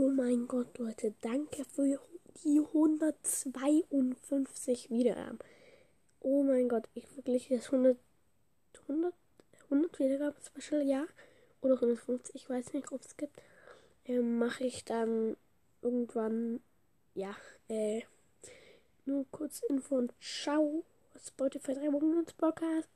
Oh mein Gott, Leute, danke für die 152 Wiedergaben. Oh mein Gott, ich wirklich das 100, 100, 100 Wiedergaben Special, ja. Oder 150, ich weiß nicht, ob es gibt. Ähm, Mache ich dann irgendwann, ja, äh, nur kurz Info und ciao. Spotify 3 Monats Podcast.